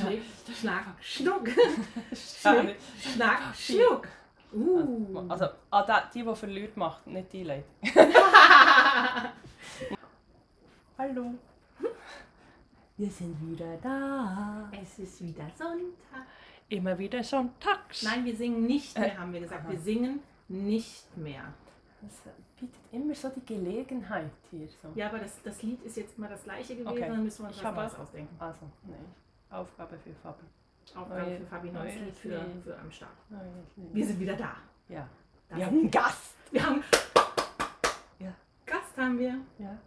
Schnick, Schnack, Schnuck. Schnick, Schnack, Schnuck. Uh. Also, ah, da, die, die verliert, macht, nicht die Leute. Hallo. Wir sind wieder da. Es ist wieder Sonntag. Immer wieder sonntags. Nein, wir singen nicht mehr, Äh, haben wir gesagt. aha. Wir singen nicht mehr. Das bietet immer so die Gelegenheit hier. So. Ja, aber das, das Lied ist jetzt immer das gleiche gewesen, Okay. dann müssen wir uns was. ausdenken. Also, nee. Aufgabe für Fabi. Aufgabe Neue- für Fabi neues Lied für, für am Start. Wir sind wieder da. Ja. Da Wir haben einen Gast. wir haben Ja. Gast haben wir. Ja.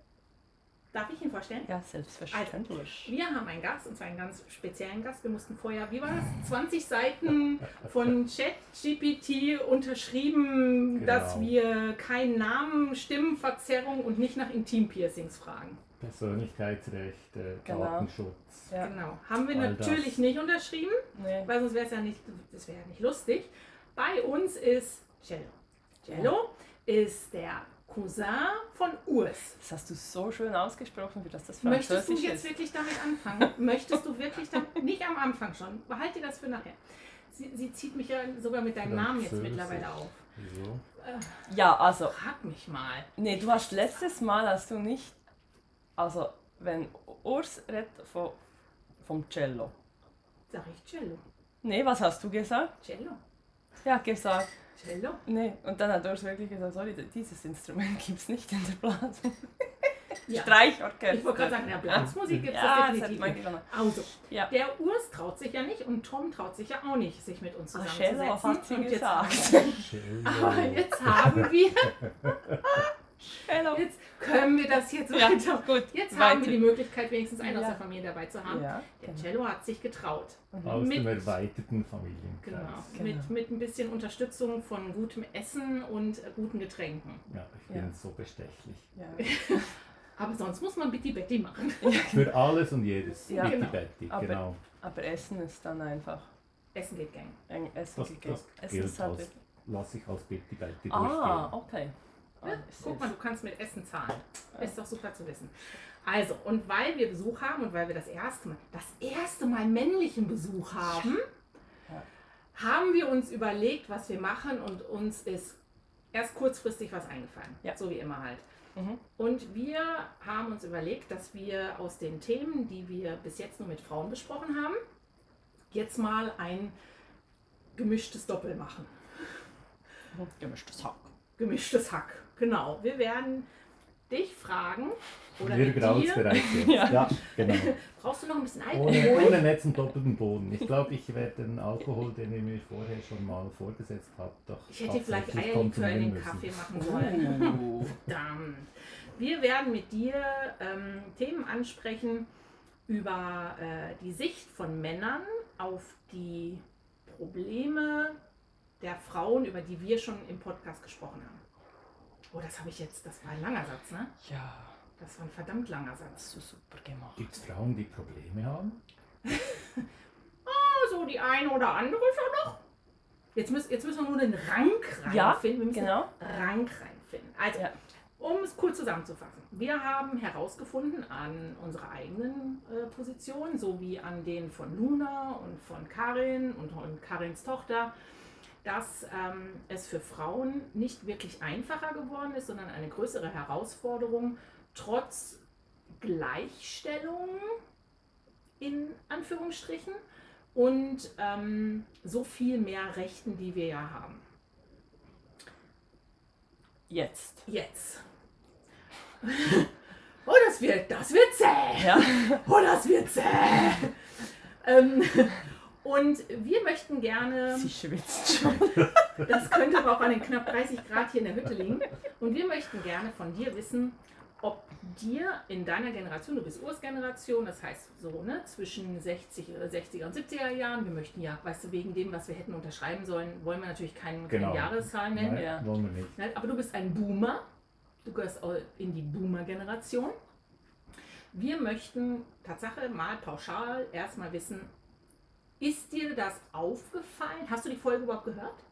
Darf ich ihn vorstellen? Ja, selbstverständlich. Wir haben einen Gast, und zwar einen ganz speziellen Gast. Wir mussten vorher, wie war das, 20 Seiten von ChatGPT unterschrieben, Genau. dass wir keinen Namen, Stimmenverzerrung und nicht nach Intimpiercings fragen. Persönlichkeitsrechte, Genau. Datenschutz. Ja. Genau. Haben wir All das. natürlich nicht unterschrieben, Nee. weil sonst wäre es ja nicht, das wäre ja nicht lustig. Bei uns ist Cello. Cello ist der Cousin von Urs. Das hast du so schön ausgesprochen, wie das das Möchtest du Französisch jetzt ist. wirklich damit anfangen? Möchtest du wirklich damit? Nicht am Anfang schon. Behalte dir das für nachher. Sie, sie zieht mich ja sogar mit deinem Namen jetzt Französisch. mittlerweile auf. Wieso? Ja, also, Frag mich mal. nee, du hast letztes Mal, hast du nicht, also, wenn Urs redet von, vom Cello. Sag ich Cello. Nee, was hast du gesagt? Cello. Ja, gesagt. Cello. Nee, und dann hat Urs wirklich gesagt, sorry, dieses Instrument gibt es nicht in der Blasmusik. Ja. Streichorchester. Ich wollte gerade sagen, in der Blasmusik gibt es ja, das das definitiv genommen. Also, Ja. der Urs traut sich ja nicht und Tom traut sich ja auch nicht, sich mit uns Ah, zusammenzusetzen. Cello hat sie und jetzt gesagt. Cello. Aber jetzt haben wir, Cello. jetzt können wir das jetzt Ja, weiter. gut, Jetzt weiter. haben wir die Möglichkeit, wenigstens einen aus Ja. der Familie dabei zu haben. Ja, Der genau. Cello hat sich getraut. Aus Mit- dem erweiterten Familienkreis. Genau. Genau. Mit, mit ein bisschen Unterstützung von gutem Essen und äh, guten Getränken. Ja, ich bin Ja. so bestechlich. Ja. Aber sonst muss man Bitti Betty machen. Für alles und jedes. Ja. Bitte Genau. Betty, Aber- genau. Aber Essen ist dann einfach. Essen geht gang. Essen Das, gegeben. das Essen gilt ist halt als, lasse ich als Bitte Betty Ah, durchgehen. okay. Ah, Ja, ich guck mal, du kannst mit Essen zahlen. Ist doch super zu wissen. Also, und weil wir Besuch haben und weil wir das erste Mal, das erste Mal männlichen Besuch haben, Ja. haben wir uns überlegt, was wir machen und uns ist erst kurzfristig was eingefallen. Ja. So wie immer halt. Mhm. Und wir haben uns überlegt, dass wir aus den Themen, die wir bis jetzt nur mit Frauen besprochen haben, jetzt mal ein gemischtes Doppel machen. Gemischtes Hack. Gemischtes Hack, genau. Wir werden dich fragen oder Wir mit graus dir. bereits jetzt. Ja. Ja. genau. Brauchst du noch ein bisschen Ohne, Alkohol? ohne Netz und doppelten Boden. Ich glaube, ich werde den Alkohol, den ihr mir vorher schon mal vorgesetzt habt, doch Ich hätte vielleicht Eierlikör in den Kaffee machen sollen. Oh. Verdammt. Wir werden mit dir ähm, Themen ansprechen über äh, die Sicht von Männern auf die Probleme der Frauen, über die wir schon im Podcast gesprochen haben. Oh, das habe ich jetzt, das war ein langer Satz, ne? Ja, Das war ein verdammt langer Satz. hast du super gemacht. Gibt es Frauen, die Probleme haben? So, die eine oder andere ja noch. Jetzt müssen, jetzt müssen wir nur den Rank Ja, reinfinden. wir müssen genau. Rank reinfinden. Also, Ja. um es kurz zusammenzufassen. Wir haben herausgefunden an unserer eigenen äh, Position, sowie an den von Luna und von Karin und von Karins Tochter, dass ähm, es für Frauen nicht wirklich einfacher geworden ist, sondern eine größere Herausforderung, trotz Gleichstellung in Anführungsstrichen und ähm, so viel mehr Rechten, die wir ja haben. Jetzt. Jetzt. Oh, das wird, das wird zäh. Ja. Oh, das wird zäh. ähm, und wir möchten gerne, Sie schwitzt schon. das könnte aber auch an den knapp 30 Grad hier in der Hütte liegen, und wir möchten gerne von dir wissen, ob dir in deiner Generation, du bist Ursgeneration, das heißt so ne, zwischen 60, äh, 60er und 70er Jahren, wir möchten ja, weißt du, wegen dem, was wir hätten unterschreiben sollen, wollen wir natürlich keine, keine Genau. Jahreszahlen nennen. Nein, Ja. wollen wir nicht. Aber du bist ein Boomer. Du gehörst auch in die Boomer-Generation. Wir möchten Tatsache mal pauschal erstmal wissen, ist dir das aufgefallen? Hast du die Folge überhaupt gehört?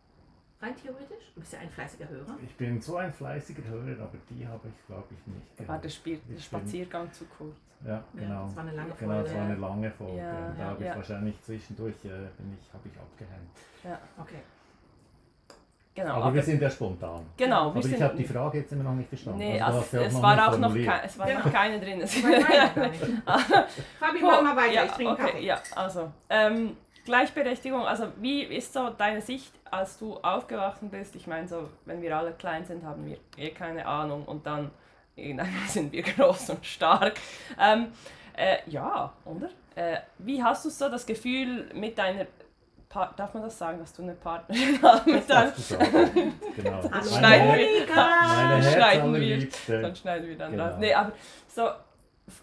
rein theoretisch? Du bist ja ein fleißiger Hörer. Ich bin so ein fleißiger Hörer, aber die habe ich, glaube ich, nicht. Da war der, Spiel, der Ich Spaziergang zu kurz. Ja, Ja, genau. das war eine lange Genau, es war Folge. eine lange Folge. Ja, da habe ich ja. wahrscheinlich zwischendurch äh, bin ich, habe ich abgehängt. Okay. Genau, aber, wir sind ja spontan. genau, Aber ich habe die Frage jetzt immer noch nicht verstanden. Nee, Also, also es, noch war auch noch, kein, es war Genau. noch keine drin. Es. Fabi, mach mal weiter. Ja, ich trinke okay, Kaffee. Ja, also ähm, Gleichberechtigung, also wie ist so deine Sicht, als du aufgewachsen bist? Ich meine, so, wenn wir alle klein sind, haben wir eh keine Ahnung und dann irgendwann sind wir groß und stark. Ähm, äh, ja, oder? Äh, wie hast du so das Gefühl mit deiner Pa- Darf man das sagen, dass du eine Partnerin hast mit deinem. Genau. Meine schneiden Her- wir. Meine schneiden wir. Dann schneiden wir dann Genau. raus. Nee, aber so,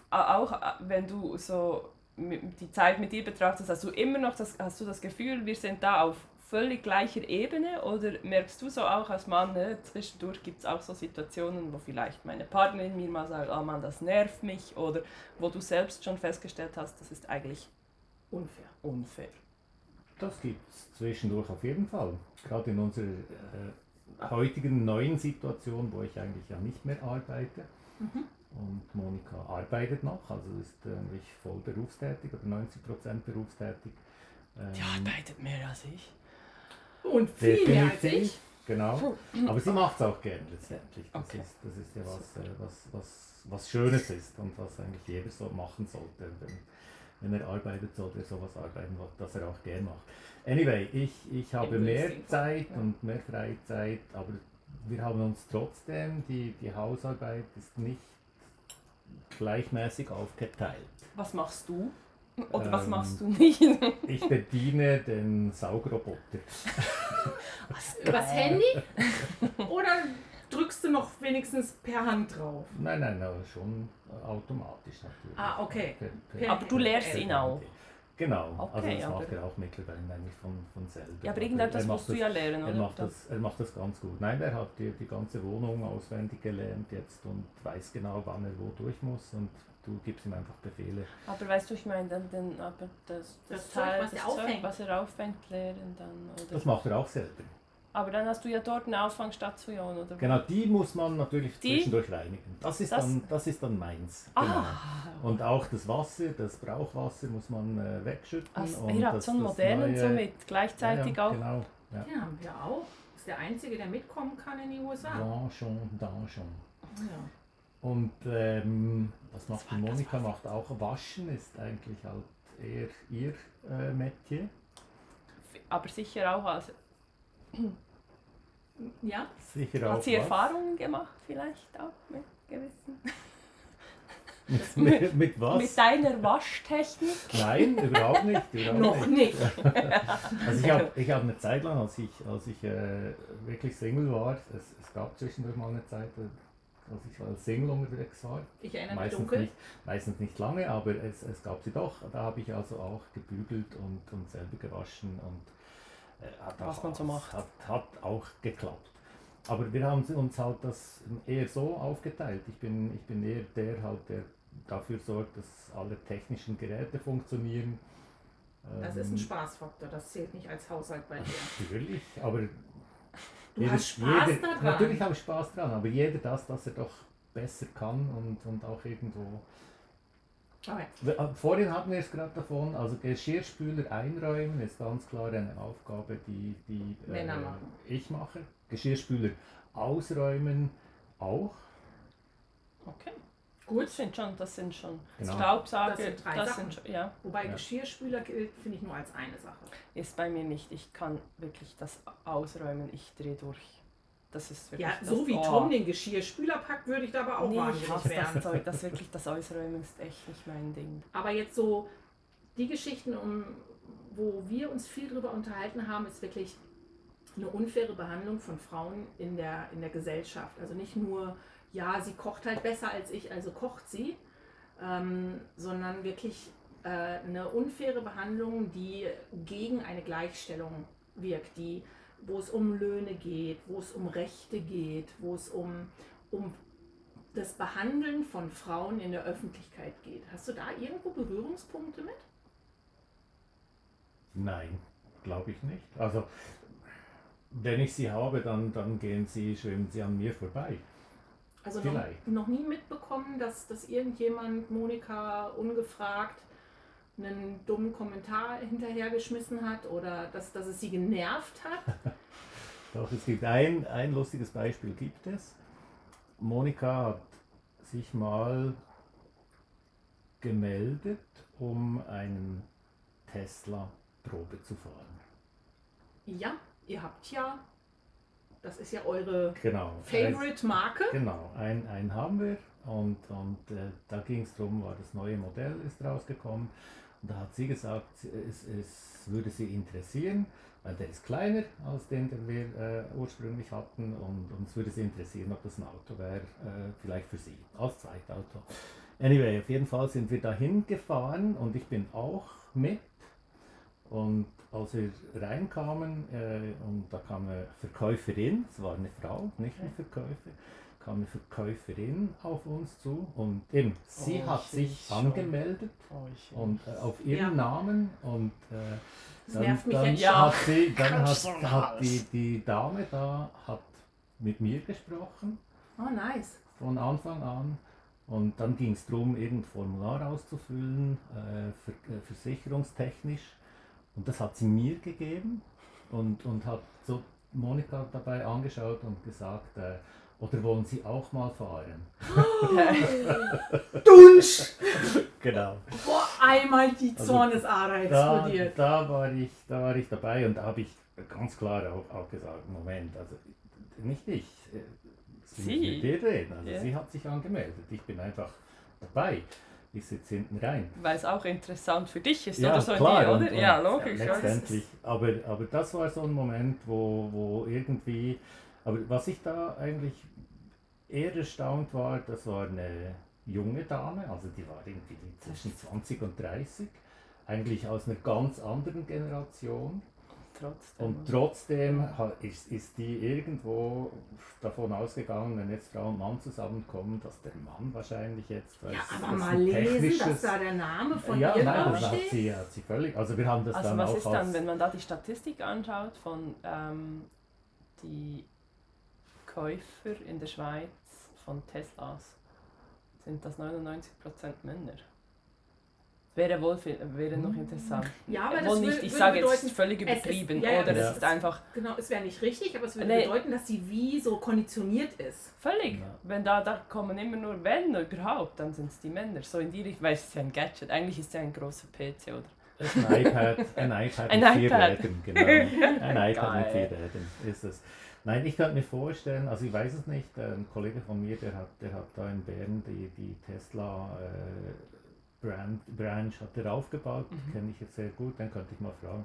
auch wenn du so die Zeit mit dir betrachtest, hast du immer noch das, hast du das Gefühl, wir sind da auf völlig gleicher Ebene oder merkst du so auch als Mann, ne, zwischendurch gibt es auch so Situationen, wo vielleicht meine Partnerin mir mal sagt, oh Mann, das nervt mich oder wo du selbst schon festgestellt hast, das ist eigentlich Unfair. unfair. Das gibt es zwischendurch auf jeden Fall. Gerade in unserer äh, heutigen neuen Situation, wo ich eigentlich ja nicht mehr arbeite. Mhm. Und Monika arbeitet noch, also ist eigentlich voll berufstätig oder 90% berufstätig. Ähm, Die arbeitet mehr als ich. Und viel mehr als ich. Genau. Aber sie macht es auch gern letztendlich. Das, Okay. ist, das ist ja was, äh, was, was, was Schönes ist und was eigentlich jeder so machen sollte. Wenn, wenn er arbeitet, sollte er sowas arbeiten, was das er auch gern macht. Anyway, ich, ich habe Im mehr Zeit ja. und mehr Freizeit, aber wir haben uns trotzdem, die, die Hausarbeit ist nicht gleichmäßig aufgeteilt. Was machst du? Oder was Ähm, machst du nicht? Ich bediene den Saugroboter. Übers Handy? Oder du noch wenigstens per Hand drauf? Nein, nein, aber schon äh, automatisch natürlich. Ah, okay. Per- per- Per- Aber du lehrst ihn auch. Genau, also Okay, das macht er auch mittlerweile eigentlich von, von selber. Ja, aber Also irgendetwas er musst du das- ja lernen, Er oder? macht, das, er macht das ganz gut. Nein, er hat die, die ganze Wohnung auswendig gelernt jetzt und weiß genau, wann er wo durch muss und du gibst ihm einfach Befehle. Aber weißt du, ich meine, dann, dann aber das, das, Das Zeug, Teil, was das er Zeug, was er auffängt, lehren dann, oder? Das macht er auch selber. Aber dann hast du ja dort eine Auffangstation, oder? Genau, die muss man natürlich Die? zwischendurch reinigen. Das ist, Das- Dann, das ist dann meins. Ah, Genau. Und auch das Wasser, das Brauchwasser muss man äh, wegschütten. also, und ihr habt das, so einen das modernen neue- so mit, gleichzeitig ja, ja, auch. Genau, ja. Den haben wir auch. Ist der Einzige, der mitkommen kann in die USA. Da schon, da schon. Ja. Und ähm, was Das macht war- die das Monika? Macht auch Waschen, ist eigentlich halt eher ihr äh, Metier. Aber sicher auch, als, ja? Sicher auch. hat sie was? Erfahrungen gemacht, vielleicht auch mit gewissen. Mit, mit, mit was? Mit deiner Waschtechnik? Nein, überhaupt nicht. Überhaupt Noch nicht. Also ich habe ich hab eine Zeit lang, als ich, als ich äh, wirklich Single war, es, es gab zwischendurch mal eine Zeit, als ich als Single unterwegs war. Ich erinnere mich Meistens dunkel. nicht, meistens nicht lange, aber es, es gab sie doch. Da habe ich also auch gebügelt und, und selber gewaschen und hat Was auch, man so macht. Hat, hat auch geklappt. Aber wir haben uns halt das eher so aufgeteilt. Ich bin, ich bin eher der halt, der dafür sorgt, dass alle technischen Geräte funktionieren. Das ist Ähm, ein Spaßfaktor, das zählt nicht als Haushalt bei dir. Natürlich, aber Du jeder- hast Spaß jeder, daran. Natürlich habe ich Spaß dran, aber jeder das, was er doch besser kann und, und auch irgendwo Okay. Äh, Vorhin hatten wir es gerade davon, also Geschirrspüler einräumen ist ganz klar eine Aufgabe, die, die äh, Männer machen. ich mache. Geschirrspüler ausräumen auch. Okay. Gut. Das sind schon, das sind schon Genau. Staubsauger, Das sind drei das Sachen. sind schon, ja. Wobei Ja. Geschirrspüler gilt, finde ich nur als eine Sache. Ist bei mir nicht. Ich kann wirklich das ausräumen, ich drehe durch. Das ist wirklich Ja, das, so wie oh. Tom den Geschirrspüler packt, würde ich da aber auch Nee, ich wahnsinnig hasse das werden. Zeug. Das wirklich, das Ausräumen ist echt nicht mein Ding. Aber jetzt so die Geschichten, um, wo wir uns viel drüber unterhalten haben, ist wirklich eine unfaire Behandlung von Frauen in der, in der Gesellschaft. Also nicht nur, ja, sie kocht halt besser als ich, also kocht sie, ähm, sondern wirklich äh, eine unfaire Behandlung, die gegen eine Gleichstellung wirkt, die, wo es um Löhne geht, wo es um Rechte geht, wo es um, um das Behandeln von Frauen in der Öffentlichkeit geht. Hast du da irgendwo Berührungspunkte mit? Nein, glaube ich nicht. Also wenn ich sie habe, dann, dann gehen sie, schwimmen sie an mir vorbei. Also noch, Vielleicht. noch nie mitbekommen, dass, dass irgendjemand Monika ungefragt einen dummen Kommentar hinterhergeschmissen hat oder dass, dass es sie genervt hat. Doch, es gibt ein, ein lustiges Beispiel, gibt es. Monika hat sich mal gemeldet, um einen Tesla Probe zu fahren. Ja, ihr habt ja, das ist ja eure Genau. Favorite Marke. Genau, ein, einen haben wir und, und äh, da ging es darum, war das neue Modell ist rausgekommen und da hat sie gesagt, es, es würde sie interessieren, weil der ist kleiner als den, den wir äh, ursprünglich hatten und uns würde sie interessieren, ob das ein Auto wäre, äh, vielleicht für sie, als Zweitauto. Anyway, auf jeden Fall sind wir dahin gefahren und ich bin auch mit und als wir reinkamen äh, und da kam eine Verkäuferin, es war eine Frau, nicht ein Verkäufer, kam eine Verkäuferin auf uns zu und eben, sie Oh, hat ich sich schon. angemeldet und äh, auf ihren Ja. Namen und äh, Das dann, nervt mich dann Ja. hat, sie, dann hat, hat die, die Dame da hat mit mir gesprochen Oh, nice. von Anfang an. Und dann ging es darum, irgendein Formular auszufüllen, äh, ver äh, versicherungstechnisch. Und das hat sie mir gegeben und, und hat so Monika dabei angeschaut und gesagt, äh, oder wollen Sie auch mal fahren? Dunsch! Genau. Boah, einmal die Also, Zornesader Da, explodiert. da, war ich, da war ich dabei und da habe ich ganz klar auch, auch gesagt, Moment, also nicht ich. äh, Sie? muss mit dir reden. Also Ja. sie hat sich angemeldet. Ich bin einfach dabei. Ich sitze hinten rein. Weil es auch interessant für dich ist, Ja, oder so, klar, die, oder? und- und ja, logisch. ja. Letztendlich. Aber, aber das war so ein Moment, wo, wo irgendwie. Aber was ich da eigentlich eher erstaunt war, das war eine junge Dame, also die war irgendwie zwischen 20 und 30, eigentlich aus einer ganz anderen Generation. Trotzdem. Und trotzdem ist, ist die irgendwo davon ausgegangen, wenn jetzt Frau und Mann zusammenkommen, dass der Mann wahrscheinlich jetzt. Ja, als- aber mal lesen, dass da der Name von ja, ihr nein, das hat sie, hat sie völlig. Also wir haben das Also dann was auch ist dann, wenn man da die Statistik anschaut von ähm, die Käufer in der Schweiz von Teslas, sind das 99% Männer. Wäre wohl viel, wäre noch interessant. Ja, aber Wohl das nicht, wür- ich würde sage jetzt, es bedeuten, ist völlig es ist- übertrieben, ja, ja, oder es es ist- einfach genau, es wäre nicht richtig, aber es würde Nee. bedeuten, dass sie wie so konditioniert ist. völlig. Ja. Wenn da, da kommen immer nur Männer überhaupt, dann sind es die Männer. So in die Richtung, weil es ist ja ein Gadget, eigentlich ist es ja ein großer PC, oder? ein iPad, ein iPad Ein mit vier iPad. Rädern, genau. Ein iPad mit Geil. vier Rädern ist es. Nein, ich könnte mir vorstellen, also ich weiß es nicht, ein Kollege von mir, der hat, der hat da in Bern die, die Tesla äh, Brand, Branch hat er aufgebaut, Mhm. kenne ich jetzt sehr gut, den könnte ich mal fragen.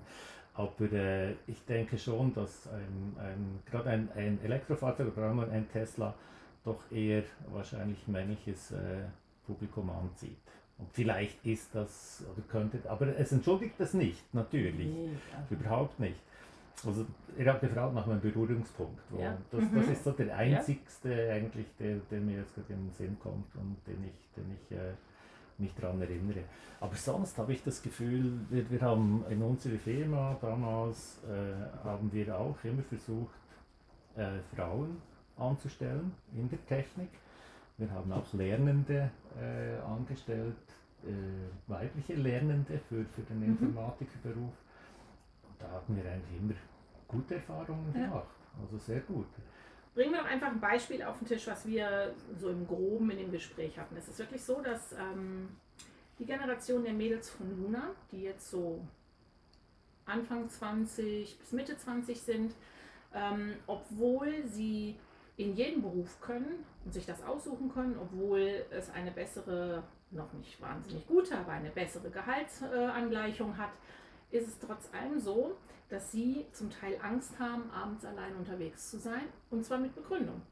Aber äh, ich denke schon, dass ein, ein, gerade ein, ein Elektrofahrzeug, allem ein Tesla, doch eher wahrscheinlich männliches äh, Publikum anzieht. Und vielleicht ist das, oder könnte, aber es entschuldigt das nicht, natürlich. Nee, also- Überhaupt nicht. Also, ihr habt gefragt nach meinem Berührungspunkt. Ja. das, Mhm. das ist so der einzigste eigentlich, der, der mir jetzt gerade in den Sinn kommt und den ich, den ich äh, mich daran erinnere. Aber sonst habe ich das Gefühl, wir, wir haben in unserer Firma damals, äh, haben wir auch immer versucht, äh, Frauen anzustellen in der Technik. Wir haben auch Lernende äh, angestellt, äh, weibliche Lernende für, für den Mhm. Informatikerberuf. Da hatten wir eigentlich immer gute Erfahrungen Ja. gemacht. Also sehr gut. Bringen wir doch einfach ein Beispiel auf den Tisch, was wir so im Groben in dem Gespräch hatten. Es ist wirklich so, dass ähm, die Generation der Mädels von Luna, die jetzt so Anfang 20 bis Mitte 20 sind, ähm, obwohl sie in jeden Beruf können und sich das aussuchen können, obwohl es eine bessere, noch nicht wahnsinnig gute, aber eine bessere Gehaltsangleichung hat, ist es trotz allem so, dass sie zum Teil Angst haben, abends allein unterwegs zu sein, und zwar mit Begründung.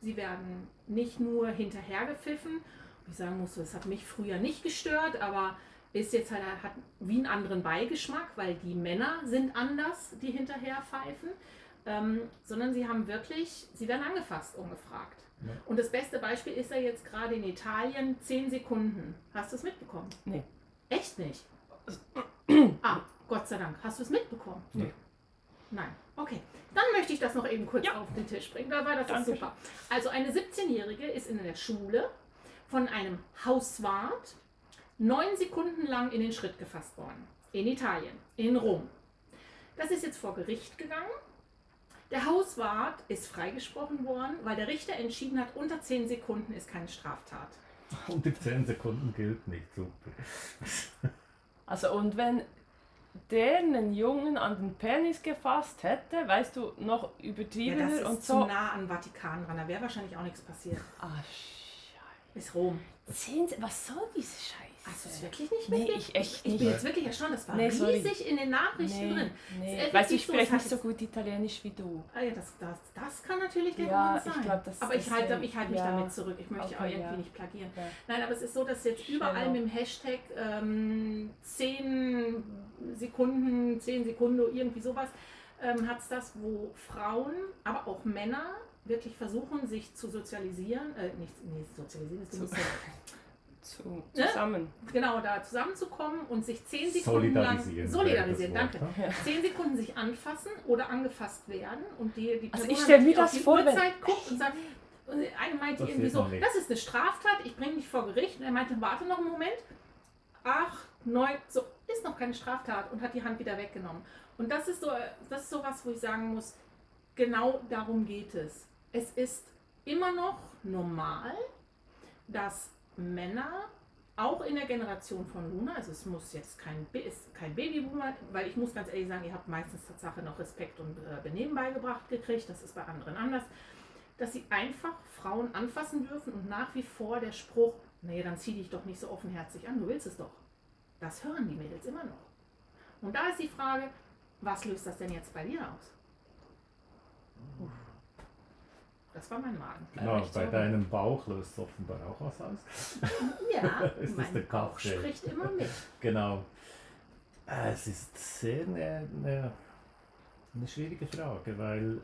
Sie werden nicht nur hinterhergepfiffen, ich sagen muss, das hat mich früher nicht gestört, aber ist jetzt halt, hat wie einen anderen Beigeschmack, weil die Männer sind anders, die hinterher pfeifen, ähm, sondern sie haben wirklich, sie werden angefasst, ungefragt. Ja. Und das beste Beispiel ist ja jetzt gerade in Italien 10 Sekunden. Hast du es mitbekommen? Nee. Echt nicht? Ah, Gott sei Dank. Hast du es mitbekommen? Nee. Nein. Okay. Dann möchte ich das noch eben kurz Ja. auf den Tisch bringen. Da war das Danke. super. Also eine 17-Jährige ist in der Schule von einem Hauswart neun Sekunden lang in den Schritt gefasst worden. In Italien, in Rom. Das ist jetzt vor Gericht gegangen. Der Hauswart ist freigesprochen worden, weil der Richter entschieden hat, unter 10 Sekunden ist keine Straftat. Unter 10 Sekunden gilt nicht, super. Also und wenn der einen Jungen an den Penis gefasst hätte, weißt du, noch Ja, übertriebener das ist und zu so. nah an Vatikan dran. Da wäre wahrscheinlich auch nichts passiert. Ah, Scheiße. Ist Rom. Sie, was soll diese Scheiße? Hast du es wirklich nicht Nee, mitgekriegt? ich echt Ich nicht. bin jetzt wirklich erstaunt. Das war Nee, sorry. riesig in den Nachrichten Nee, drin. nee. Du, ich so, hat nicht so gut Italienisch wie du. Ah, ja, das, das, das kann natürlich der Ja, Grund sein. ich glaub, das aber ich halte, ich halte mich ja. damit zurück. Ich möchte auch Okay, irgendwie ja. nicht plagieren. Nein, aber es ist so, dass jetzt überall Schneller. mit dem Hashtag ähm, 10 Sekunden, 10 Sekunden, irgendwie sowas, ähm, hat es das, wo Frauen, aber auch Männer wirklich versuchen, sich zu sozialisieren, äh, nicht nee, sozialisieren, ist nicht so, Zu, Ne? zusammen. genau, da zusammenzukommen und sich 10 Sekunden lang Solidarisieren. solidarisieren, wäre das danke. Ne? Ja. 10 Sekunden sich anfassen oder angefasst werden und die, die Also Person ich dann stell mir das vor, wenn- Uhrzeit guckt und sagt, und eine meinte Das irgendwie so, das ist eine Straftat, ich bringe dich vor Gericht. Und er meinte, warte noch einen Moment. Ach, neun, so, ist noch keine Straftat und hat die Hand wieder weggenommen. Und das ist so, das ist so was, wo ich sagen muss, genau darum geht es. Es ist immer noch normal, dass Männer auch in der Generation von Luna, also es muss jetzt kein, kein Babyboomer, weil ich muss ganz ehrlich sagen, ihr habt meistens Tatsache noch Respekt und äh, Benehmen beigebracht gekriegt, das ist bei anderen anders, dass sie einfach Frauen anfassen dürfen und nach wie vor der Spruch, nee, dann zieh dich doch nicht so offenherzig an, du willst es doch. Das hören die Mädels immer noch. Und da ist die Frage, was löst das denn jetzt bei dir aus? Uff. Das war mein Magen. Genau, bei deinem Bauch löst offenbar auch was aus. Ja, Ist der mein Bauch spricht immer mit. Genau. Äh, Es ist sehr eine, eine, eine schwierige Frage, weil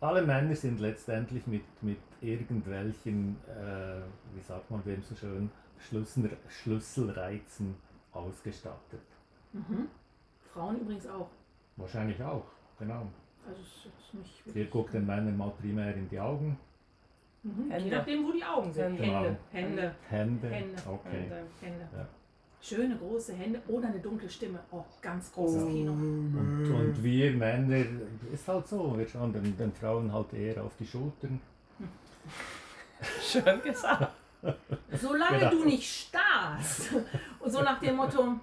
alle Männer sind letztendlich mit, mit irgendwelchen, äh, wie sagt man dem so schön, Schlüssel, Schlüsselreizen ausgestattet. Mhm. Frauen übrigens auch. Wahrscheinlich auch, genau. Also ist jetzt nicht wirklich- guckt den Männern mal primär in die Augen. Mhm. Je Hände. nachdem, wo die Augen sind. Hände. Hände, Genau. Hände, Hände. Hände. Okay. Äh, Hände. Ja. Schöne große Hände oder eine dunkle Stimme. Oh, ganz großes Oh. Kino. Und, und wir Männer, ist halt so, wir schauen den, den Frauen halt eher auf die Schultern. Schön gesagt. Solange Genau. du nicht starrst. Und so nach dem Motto,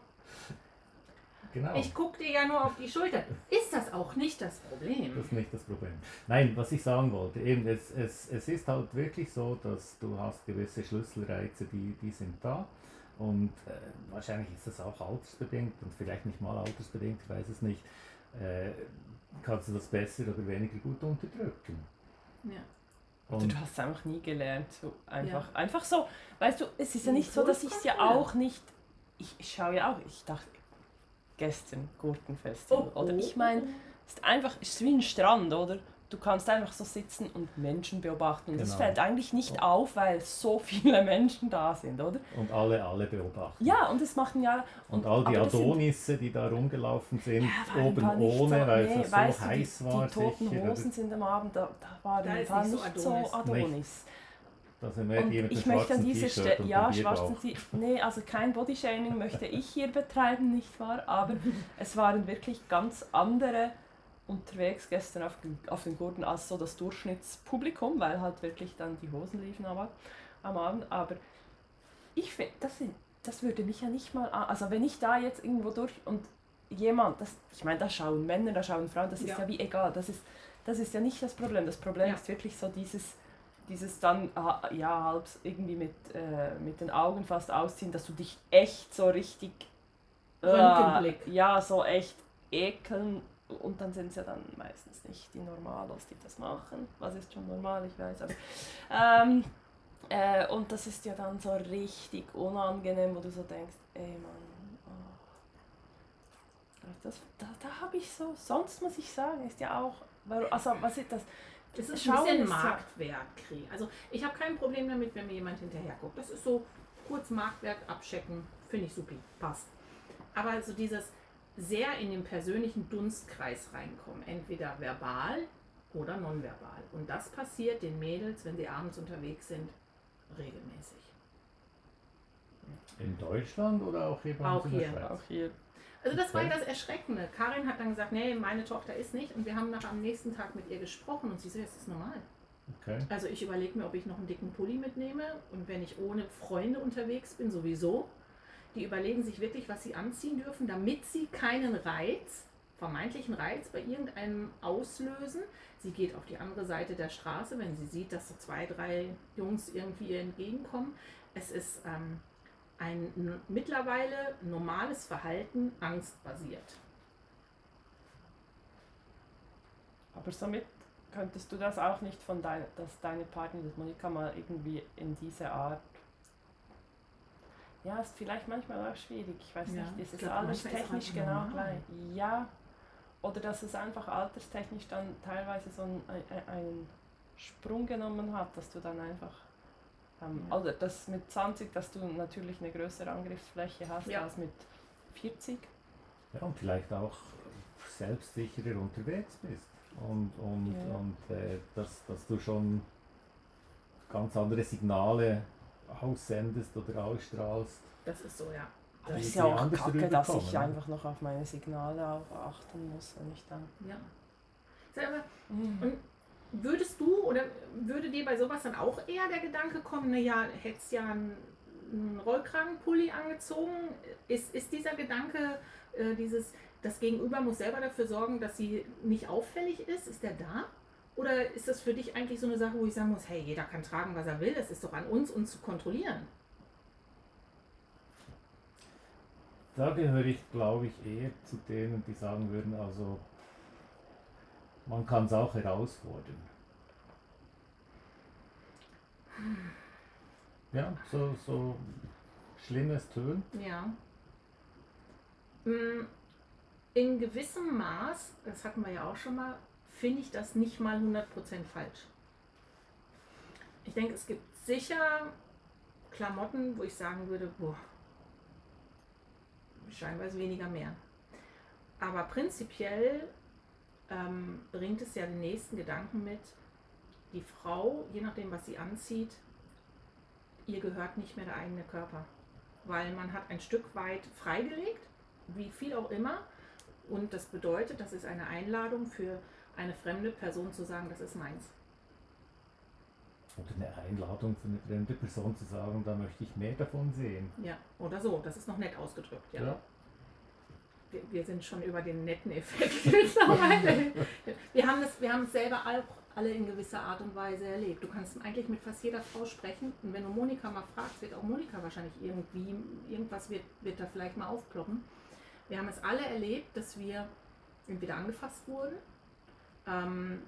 Genau. ich gucke dir ja nur auf die Schulter. Ist das auch nicht das Problem? Das ist nicht das Problem. Nein, was ich sagen wollte, eben, es, es, es ist halt wirklich so, dass du hast gewisse Schlüsselreize, die, die sind da. Und äh, wahrscheinlich ist das auch altersbedingt und vielleicht nicht mal altersbedingt, ich weiß es nicht. Äh, kannst du das besser oder weniger gut unterdrücken. Ja. Oder Und du hast es einfach nie gelernt. So einfach, Ja. einfach so. Weißt du, es ist ja nicht so, dass ich es ja auch nicht. Ich, ich schaue ja auch. Ich dachte gestern Gurkenfestival. oder ich meine, es ist einfach, es ist wie ein Strand, oder? Du kannst einfach so sitzen und Menschen beobachten. Und das Genau. fällt eigentlich nicht auf, weil so viele Menschen da sind, oder? und alle, alle beobachten. Ja, und das machen ja. Und all die das Adonisse, die da rumgelaufen sind, Ja, oben nicht ohne, so, weil nee, es so weißt du, heiß die, war. Die toten sicher, Hosen sind am Abend, da, da war, Da nicht nicht so so Adonis. Adonis. Da sind wir Und ich möchte an dieser Stelle, ja, schwarzen T nee, also kein Bodyshaming möchte ich hier betreiben, nicht wahr? Aber es waren wirklich ganz andere unterwegs gestern auf, den- auf den Gurten als so das Durchschnittspublikum, weil halt wirklich dann die Hosen liefen am, am Abend. Aber ich finde, das, das würde mich ja nicht mal an, also wenn ich da jetzt irgendwo durch und jemand, das, ich meine, da schauen Männer, da schauen Frauen, das ist Ja. ja, wie egal, das ist, das ist ja nicht das Problem. Das Problem Ja. ist wirklich so dieses, dieses dann ah, ja halb irgendwie mit, äh, mit den Augen fast ausziehen, dass du dich echt so richtig äh, ja so echt ekeln und dann sind es ja dann meistens nicht die Normalos, die das machen. Was ist schon normal, ich weiß, aber ähm, äh, und das ist ja dann so richtig unangenehm, wo du so denkst, ey Mann, oh. das, da, da habe ich so, sonst muss ich sagen, ist ja auch, also was ist das? Es ist Schauen ein bisschen Marktwertkrieg. Also ich habe kein Problem damit, wenn mir jemand hinterher guckt. Das ist so kurz Marktwert abchecken, finde ich supi, passt. Aber so dieses, sehr in den persönlichen Dunstkreis reinkommen, entweder verbal oder nonverbal. Und das passiert den Mädels, wenn sie abends unterwegs sind, regelmäßig. In Deutschland oder auch hier bei Auch uns in der hier, Schweiz? Auch hier. Also das war ja das Erschreckende. Karin hat dann gesagt, nee, meine Tochter ist nicht. Und wir haben nach am nächsten Tag mit ihr gesprochen und sie so, das ist normal. Okay. Also ich überlege mir, ob ich noch einen dicken Pulli mitnehme und wenn ich ohne Freunde unterwegs bin, sowieso. Die überlegen sich wirklich, was sie anziehen dürfen, damit sie keinen Reiz, vermeintlichen Reiz bei irgendeinem auslösen. Sie geht auf die andere Seite der Straße, wenn sie sieht, dass so zwei, drei Jungs irgendwie ihr entgegenkommen. Es ist ähm, ein mittlerweile normales Verhalten, angstbasiert. Aber somit könntest du das auch nicht von deiner, dass deine Partnerin, Monika mal irgendwie in diese Art. Ja, ist vielleicht manchmal auch schwierig. Ich weiß Ja, nicht, ich ist es glaub, alles manchmal ist es technisch einfach genau gleich? Ja. Oder dass es einfach alterstechnisch dann teilweise so ein, ein, einen Sprung genommen hat, dass du dann einfach. Ähm, Ja. Oder dass mit 20, dass du natürlich eine größere Angriffsfläche hast Ja. als mit 40. Ja, und vielleicht auch selbstsicherer unterwegs bist. Und, und, Ja. und äh, dass, dass du schon ganz andere Signale aussendest oder ausstrahlst. Das ist so, ja. Es ist ja auch kacke, dass ich rüberkommen, ne? einfach noch auf meine Signale auch achten muss, wenn ich dann. ja. Sag mal, Und würdest du oder würde dir bei sowas dann auch eher der Gedanke kommen, naja, hättest ja einen, Rollkragenpulli angezogen? Ist, ist dieser Gedanke, äh, dieses, das Gegenüber muss selber dafür sorgen, dass sie nicht auffällig ist, ist der da? Oder ist das für dich eigentlich so eine Sache, wo ich sagen muss, hey, jeder kann tragen, was er will, es ist doch an uns, uns zu kontrollieren? Da gehöre ich, glaube ich, eher zu denen, die sagen würden, also man kann es auch herausfordern. Ja, so, so schlimm es tönt. Ja. Mm, In gewissem Maß, das hatten wir ja auch schon mal, finde ich das nicht mal 100% falsch. Ich denke, es gibt sicher Klamotten, wo ich sagen würde, boah, scheinbar weniger mehr. Aber prinzipiell ähm, bringt es ja den nächsten Gedanken mit, die Frau, je nachdem, was sie anzieht, ihr gehört nicht mehr der eigene Körper weil man hat ein Stück weit freigelegt, wie viel auch immer. Und das bedeutet, das ist eine Einladung für eine fremde Person zu sagen, das ist meins. Oder eine Einladung für eine fremde Person zu sagen, da möchte ich mehr davon sehen. Ja, oder so. Das ist noch nett ausgedrückt. Ja. Wir, wir sind schon über den netten Effekt. Wir haben, das, wir haben es selber auch alle in gewisser Art und Weise erlebt. Du kannst eigentlich mit fast jeder Frau sprechen und wenn du Monika mal fragst, wird auch Monika wahrscheinlich irgendwie, irgendwas wird, wird da vielleicht mal aufploppen. Wir haben es alle erlebt, dass wir entweder angefasst wurden, ähm,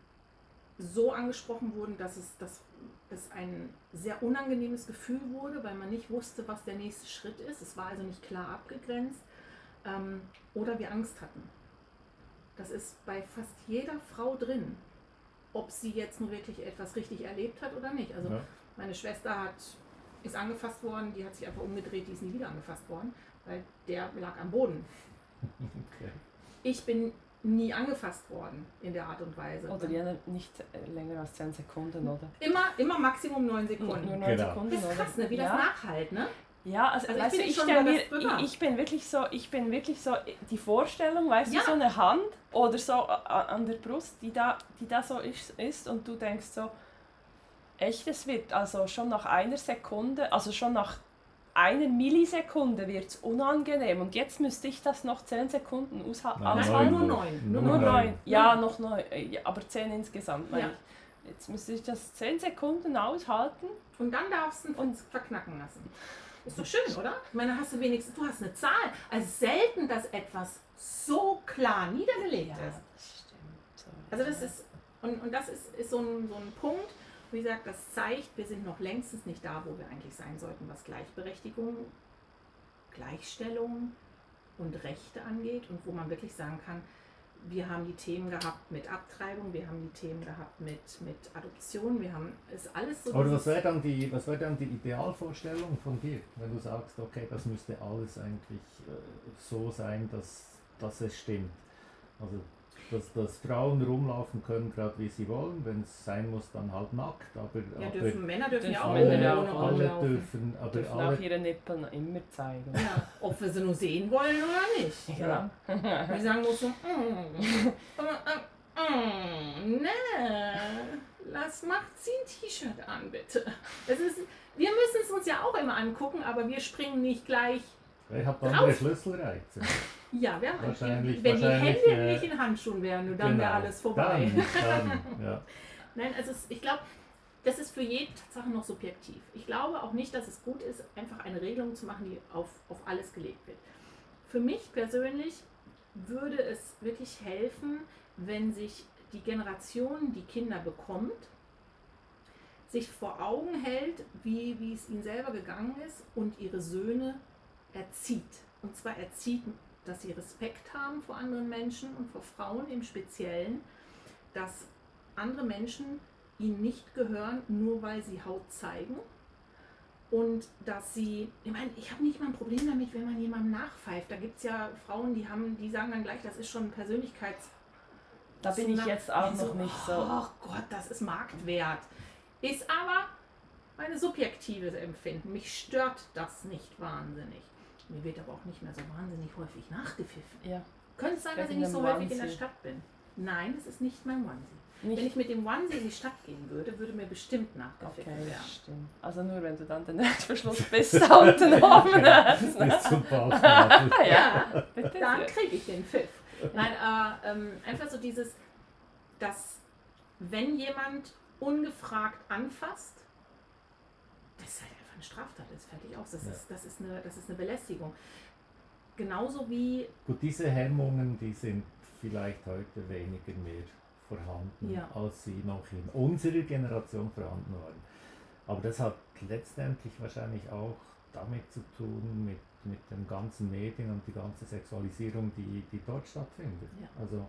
so angesprochen wurden, dass es, dass es ein sehr unangenehmes Gefühl wurde, weil man nicht wusste, was der nächste Schritt ist. Es war also nicht klar abgegrenzt. Ähm, oder wir Angst hatten. Das ist bei fast jeder Frau drin, ob sie jetzt nur wirklich etwas richtig erlebt hat oder nicht. Also Ja. meine Schwester hat, ist angefasst worden, die hat sich einfach umgedreht, die ist nie wieder angefasst worden, weil der lag am Boden. Okay. Ich bin nie angefasst worden in der Art und Weise. Oder ja, nicht länger als 10 Sekunden, oder? Immer, immer Maximum neun Nur Sekunden. 9 Genau. Sekunden, Das ist krass, ne? wie ja. das nachhalt, ne? Ja, also, Also ich bin ich, schon mir, ich, ich bin wirklich so, ich bin wirklich so, die Vorstellung, weißt Ja. du, so eine Hand oder so an der Brust, die da, die da so ist, ist und du denkst so, echt, es wird also schon nach einer Sekunde, also schon nach einer Millisekunde wird es unangenehm und jetzt müsste ich das noch 10 Sekunden ausha Nein, Nein, aushalten. nur neun. Nur Nur neun. Ja, noch neun. Äh, aber zehn insgesamt. meine Ja. ich. Jetzt müsste ich das zehn Sekunden aushalten. Und dann darfst du uns verknacken lassen. Ist doch schön, oder? Ich meine, hast du wenigstens, du hast eine Zahl. Also selten, dass etwas so klar niedergelegt ist. das stimmt. Also das ist, und, und das ist, ist so, ein, so ein Punkt, wie gesagt, das zeigt, wir sind noch längstens nicht da, wo wir eigentlich sein sollten, was Gleichberechtigung, Gleichstellung und Rechte angeht und wo man wirklich sagen kann, wir haben die Themen gehabt mit Abtreibung, wir haben die Themen gehabt mit, mit Adoption, wir haben es alles so. Aber was wäre dann, die- was dann die Idealvorstellung von dir, wenn du sagst, okay, das müsste alles eigentlich äh, so sein, dass dass es stimmt. Also dass, dass Frauen rumlaufen können, gerade wie sie wollen, wenn es sein muss, dann halt nackt. Aber, Ja, aber dürfen, Männer dürfen ja auch Männer ja auch alle dürfen, aber dürfen alle auch ihre Nippel immer zeigen. Ja, ob wir sie nur sehen wollen oder nicht. Ja. Wir sagen nur so, mm, mm, mm, nee, lass, macht sie ein T-Shirt an, bitte. Es ist, wir müssen es uns ja auch immer angucken, aber wir springen nicht gleich. Ich habe andere Schlüsselreize. Ja, wir haben Wahrscheinlich- wenn die wahrscheinlich, Hände äh, nicht in Handschuhen wären, dann wäre alles vorbei. Dann, dann, ja. Nein, also ich glaube, das ist für jede Tatsache noch subjektiv. Ich glaube auch nicht, dass es gut ist, einfach eine Regelung zu machen, die auf, auf alles gelegt wird. Für mich persönlich würde es wirklich helfen, wenn sich die Generation, die Kinder bekommt, sich vor Augen hält, wie, wie es ihnen selber gegangen ist und ihre Söhne erzieht. Und zwar erzieht, dass sie Respekt haben vor anderen Menschen und vor Frauen im Speziellen, dass andere Menschen ihnen nicht gehören, nur weil sie Haut zeigen. Und dass sie, ich meine, ich habe nicht mal ein Problem damit, wenn man jemandem nachpfeift. Da gibt es ja Frauen, die haben, die sagen dann gleich, das ist schon ein Persönlichkeits. Da bin ich jetzt auch noch nicht so. Oh Gott, das ist Marktwert. Ist aber meine subjektives Empfinden. Mich stört das nicht wahnsinnig. Mir wird aber auch nicht mehr so wahnsinnig häufig nachgepfiffen. Ja, Könnte es sein, dass ich nicht so häufig in der Onesie. Stadt bin? Nein, es ist nicht mein Onesie. Wenn nicht. ich mit dem Onesie in die Stadt gehen würde, würde mir bestimmt Okay, nachgepfiffen werden. stimmt. Also nur wenn du dann den Netzverschluss bis da unten oben hast. Bis zum Bauchnabel. Ja, Bitte dann kriege ich den Pfiff. Nein, äh, ähm, einfach so dieses, dass wenn jemand ungefragt anfasst, das ist halt eine Straftat, ist fertig aus. Das, Ja. ist, das, ist eine, das ist eine Belästigung. Genauso wie, Gut, diese Hemmungen, die sind vielleicht heute weniger mehr vorhanden, Ja. als sie noch in unserer Generation vorhanden waren. Aber das hat letztendlich wahrscheinlich auch damit zu tun, mit, mit den ganzen Medien und die ganze Sexualisierung, die, die dort stattfindet. Ja. Also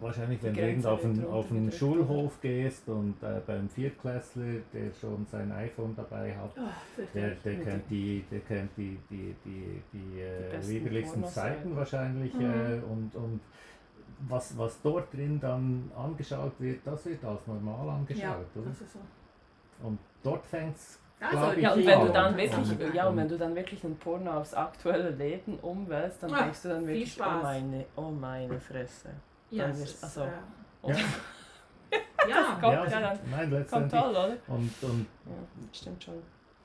wahrscheinlich, wenn du irgend auf einen, auf einen Schulhof gehst und äh, beim Viertklässler, der schon sein iPhone dabei hat, oh, der, der kennt die, der kennt die, die, die, die, äh, widerlichsten Pornoseiten. Seiten wahrscheinlich Mhm. äh, und, und was, was dort drin dann angeschaut wird, das wird als normal angeschaut, ja, so. Und dort fängt es, Also, Ja, und viel wenn du an. dann Und- wirklich, ja, und wenn du dann wirklich ein Porno aufs aktuelle Leben umwälzt, dann Ah, denkst du dann wirklich, oh meine, oh meine Fresse. Ja, Dann es ist- also- äh, Oh. Ja. ja, kommt ja, ja dann- nein, Kommt toll, oder? Und, und Ja, stimmt schon.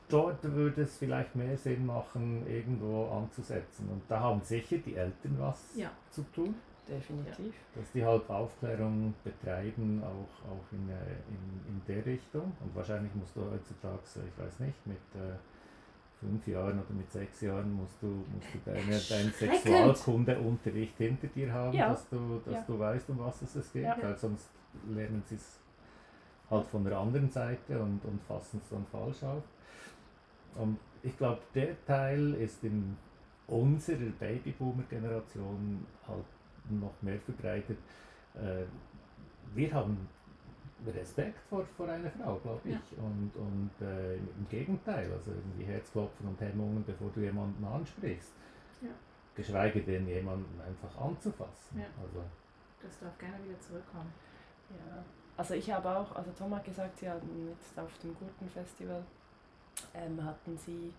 dort würde es vielleicht mehr Sinn machen, irgendwo anzusetzen. Und da haben sicher die Eltern was Ja. zu tun. Definitiv. dass die halt Aufklärung betreiben, auch, auch in, äh, in, in der Richtung. Und wahrscheinlich musst du heutzutage, so, ich weiß nicht, mit äh, fünf Jahren oder mit sechs Jahren musst du, musst du deine, deinen. Sexualkundeunterricht hinter dir haben, Ja. dass, du, dass Ja. du weißt, um was es es geht, Ja. weil sonst lernen sie es halt von der anderen Seite und, und fassen es dann falsch auf. Und ich glaube, der Teil ist in unserer Babyboomer-Generation halt noch mehr verbreitet. Äh, wir haben Respekt vor, vor einer Frau, glaube ich. Ja. Und, und äh, im Gegenteil, also irgendwie Herzklopfen und Hemmungen, bevor du jemanden ansprichst. Ja. Geschweige denn jemanden einfach anzufassen. Ja. Also, das darf gerne wieder zurückkommen. Ja. Also ich habe auch, also Tom hat gesagt, sie hatten jetzt auf dem Gurkenfestival, ähm, hatten sie,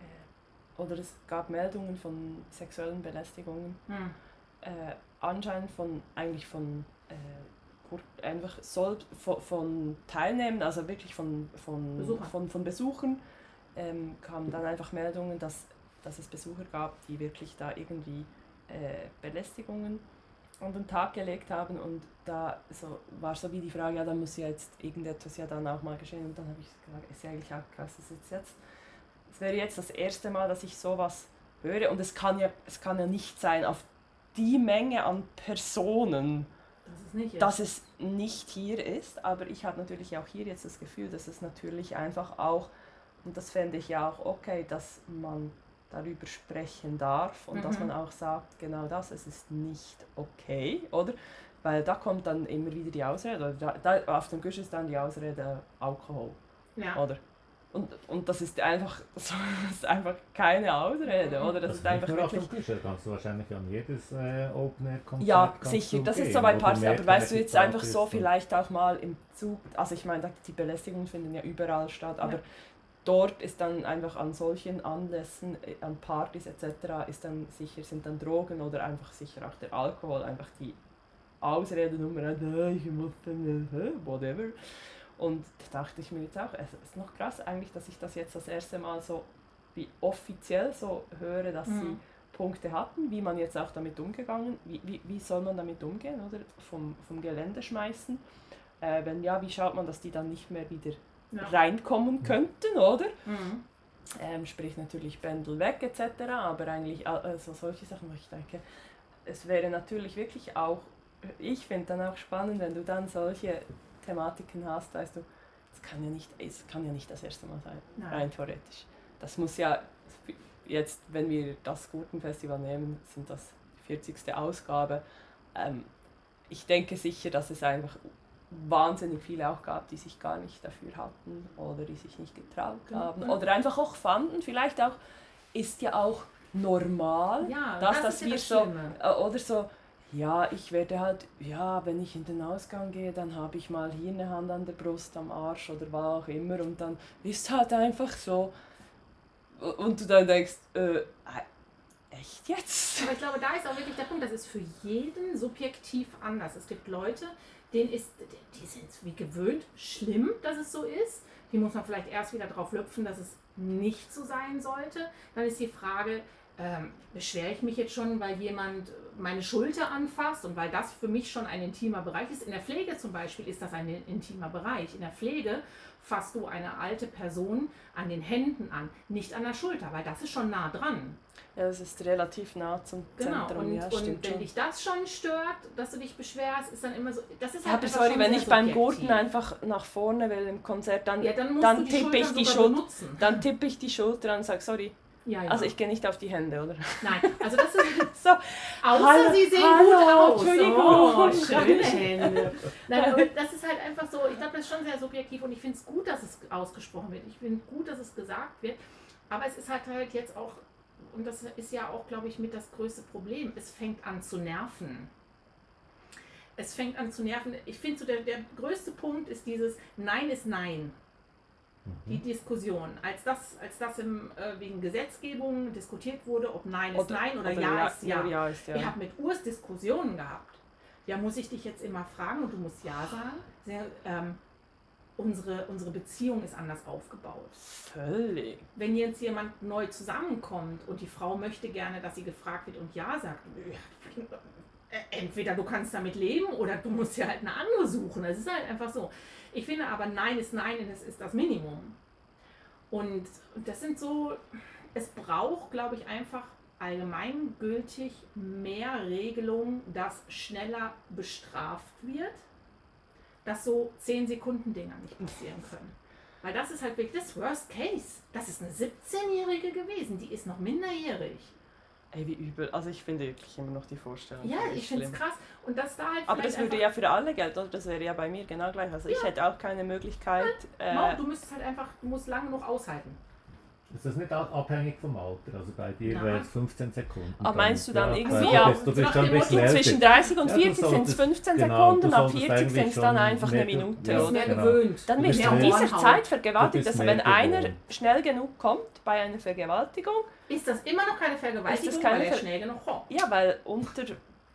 äh, oder es gab Meldungen von sexuellen Belästigungen, Hm. äh, anscheinend von, eigentlich von, äh, einfach soll, von, von Teilnehmern, also wirklich von, von, Besuchern. von, von Besuchern, ähm, kamen dann einfach Meldungen, dass, dass es Besucher gab, die wirklich da irgendwie äh, Belästigungen an den Tag gelegt haben. Und da so, war so wie die Frage, ja, da muss ja jetzt irgendetwas ja dann auch mal geschehen. Und dann habe ich gesagt, ist ja eigentlich auch krass, das ist jetzt, es wäre jetzt das erste Mal, dass ich sowas höre. Und es kann ja, es kann ja nicht sein auf die Menge an Personen, Das ist nicht dass es nicht hier ist, aber ich habe natürlich auch hier jetzt das Gefühl, dass es natürlich einfach auch, und das fände ich ja auch okay, dass man darüber sprechen darf und dass Mhm. man auch sagt, genau das, es ist nicht okay, oder? Weil da kommt dann immer wieder die Ausrede, oder da, da, auf dem Gusch ist dann die Ausrede Alkohol, ja. oder? Und, und das ist einfach so, das ist einfach keine Ausrede, oder? Das, Das ist einfach nicht nur auf wirklich. dem da kannst du wahrscheinlich an jedes äh, Open-Air-Konzert Ja, sicher, das ist gehen, so bei Partys, aber weißt du jetzt einfach so vielleicht auch mal im Zug, also ich meine, die Belästigungen finden ja überall statt, aber dort ist dann einfach an solchen Anlässen, äh, an Partys etc. ist dann sicher, sind dann Drogen oder einfach sicher auch der Alkohol einfach die Ausrede Nummer eins, «Ah, ich muss dann, äh, whatever. Und da dachte ich mir jetzt auch, es ist noch krass eigentlich, dass ich das jetzt das erste Mal so wie offiziell so höre, dass sie Mhm. Punkte hatten, wie man jetzt auch damit umgegangen, wie, wie, wie soll man damit umgehen, oder? Vom, vom Gelände schmeißen. Äh, wenn ja, wie schaut man, dass die dann nicht mehr wieder Ja. reinkommen könnten, oder? Mhm. Ähm, sprich natürlich Bändel weg etc., aber eigentlich al- also solche Sachen, wo ich denke, es wäre natürlich wirklich auch, ich finde dann auch spannend, wenn du dann solche Thematiken hast, weißt du, es kann ja nicht, es kann ja nicht das erste Mal sein, Nein. rein theoretisch. Das muss ja jetzt, wenn wir das Gurtenfestival nehmen, sind das die 40. Ausgabe. Ähm, ich denke sicher, dass es einfach wahnsinnig viele auch gab, die sich gar nicht dafür hatten oder die sich nicht getraut Genau. haben oder einfach auch fanden, vielleicht auch, ist ja auch normal, Ja, dass das das wir so, Schlimme. äh, oder so, ja, ich werde halt, ja, wenn ich in den Ausgang gehe, dann habe ich mal hier eine Hand an der Brust, am Arsch oder was auch immer und dann ist halt einfach so. Und du dann denkst, äh, echt jetzt? Aber ich glaube, da ist auch wirklich der Punkt, das ist für jeden subjektiv anders. Es gibt Leute, denen ist, die sind wie gewöhnt schlimm, dass es so ist. Die muss man vielleicht erst wieder drauf lüpfen, dass es nicht so sein sollte. Dann ist die Frage, ähm, beschwere ich mich jetzt schon, weil jemand meine Schulter anfasst und weil das für mich schon ein intimer Bereich ist. In der Pflege zum Beispiel ist das ein intimer Bereich. In der Pflege fasst du eine alte Person an den Händen an, nicht an der Schulter, weil das ist schon nah dran. Ja, das ist relativ nah zum Genau, Zentrum, und, ja, und wenn schon. dich das schon stört, dass du dich beschwerst, ist dann immer so, das ist Ja, halt einfach sorry, wenn ich beim. Gurten einfach nach vorne will im Konzert, dann, ja, dann dann tippe ich die Schulter- benutzen. dann tippe ich die Schulter und sage, sorry, Ja, ja. also ich gehe nicht auf die Hände, oder? Nein, also das ist, So, außer Hallo, sie sehen hallo, gut aus. Entschuldigung. Oh, schöne Hände. Nein, das ist halt einfach so, ich glaube, das ist schon sehr subjektiv und ich finde es gut, dass es ausgesprochen wird. Ich finde gut, dass es gesagt wird. Aber es ist halt halt jetzt auch, und das ist ja auch, glaube ich, mit das größte Problem, es fängt an zu nerven. Es fängt an zu nerven. Ich finde so, der, der größte Punkt ist dieses Nein ist Nein. Die Diskussion, als das, als das im, äh, wegen Gesetzgebung diskutiert wurde, ob Nein ist Nein oder, Ja ist Ja. ja ist ja. Ich habe mit Urs Diskussionen gehabt. Ja, muss ich dich jetzt immer fragen und du musst Ja sagen? Sehr, ähm, unsere, unsere Beziehung ist anders aufgebaut. Völlig. Wenn jetzt jemand neu zusammenkommt und die Frau möchte gerne, dass sie gefragt wird und Ja sagt, äh, entweder du kannst damit leben oder du musst ja halt eine andere suchen. Es ist halt einfach so. Ich finde aber Nein ist Nein und es ist das Minimum. Und das sind so, es braucht, glaube ich, einfach allgemeingültig mehr Regelungen, dass schneller bestraft wird, dass so 10 Sekunden Dinger nicht passieren können. Weil das ist halt wirklich das Worst Case. Das ist eine 17-Jährige gewesen, die ist noch minderjährig. Ey, wie übel. Also ich finde wirklich immer noch die Vorstellung. Ja, ich finde es krass. Und dass da halt Aber das würde ja für alle gelten, oder? Das wäre ja bei mir genau gleich. Also ich hätte auch keine Möglichkeit. einfach, Äh, du müsstest halt einfach, du musst lange genug aushalten. Ist das nicht ab- abhängig vom Alter? Also bei dir wäre es 15 Sekunden. Aber meinst du dann Ja, irgendwie du ja, bist- Du bist ein älter. zwischen 30 und Ja, du 40 sind es solltest- 15 genau, Sekunden, du ab solltest 40 sind es dann einfach eine Minute. Du Ja, bist oder? genau. gewöhnt. Dann Du wird bist in dieser Zeit vergewaltigt, Du also wenn einer gewohnt. schnell genug kommt bei einer Vergewaltigung, Ist das immer noch keine Vergewaltigung, Ist das keine weil er schnell genug kommt? ja, weil unter,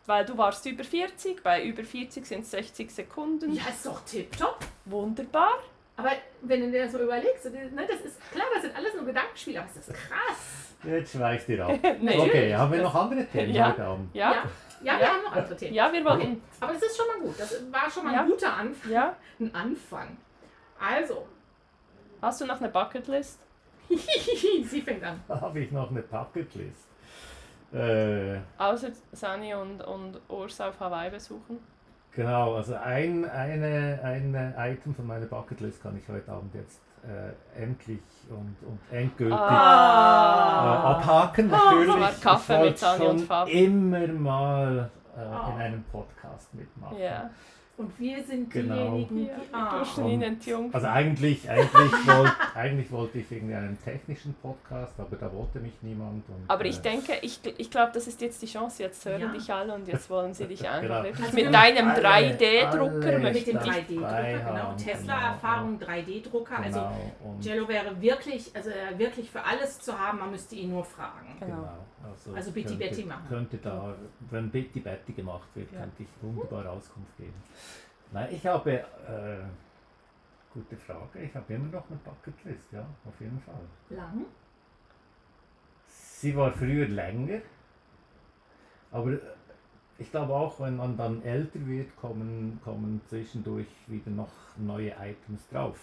weil du warst über 40, bei über 40 sind es 60 Sekunden, Ja, ist doch tipptopp. wunderbar. Aber wenn du dir das so überlegst, ne, das ist klar, das sind alles nur Gedankenspiele, aber es ist krass. Jetzt schweift ihr ab. Natürlich. Okay, haben wir noch andere Themen Ja. heute Abend? Ja, Ja, ja, wir haben noch andere Themen. ja, wir Okay, wollen. aber das ist schon mal gut. Das war schon mal Ja. ein guter Anfang. Ja, Ein Anfang. Also, hast du noch eine Bucketlist? sie fängt an. Habe ich noch eine Bucketlist. Äh, Außer Sani und, und Urs auf Hawaii besuchen. Genau, also ein eine, eine Item von meiner Bucketlist kann ich heute Abend jetzt äh, endlich und, und endgültig Ah. äh, abhaken. Natürlich. Das war Kaffee ich mit Sani und schon Fabi. immer mal äh, Ah. in einem Podcast mitmachen. Ja. Und wir sind Genau. diejenigen, Ja, die. wir Ah, entjungfern. Also eigentlich, eigentlich, wollt, eigentlich wollte ich irgendwie einen technischen Podcast, aber da wollte mich niemand. Und, Aber ich äh, denke, ich, ich glaube, das ist jetzt die Chance. Jetzt hören Ja. dich alle und jetzt wollen sie dich einfach Genau. Also mit deinem alle- 3D-Drucker alle möchten mit dem da- dich 3D-Drucker, dabei genau. Tesla-Erfahrung, 3D-Drucker. Also Genau, Jello wäre wirklich, also er wirklich für alles zu haben, man müsste ihn nur fragen. Genau. Genau. Also, Also Bitty könnte, Betty machen. Könnte da, wenn Bitty Betty gemacht wird, Ja. könnte ich wunderbar Auskunft geben. Nein, ich habe, äh, gute Frage, ich habe immer noch eine Bucketlist, ja, auf jeden Fall. Lang? Sie war früher länger, aber äh, ich glaube auch, wenn man dann älter wird, kommen, kommen zwischendurch wieder noch neue Items drauf.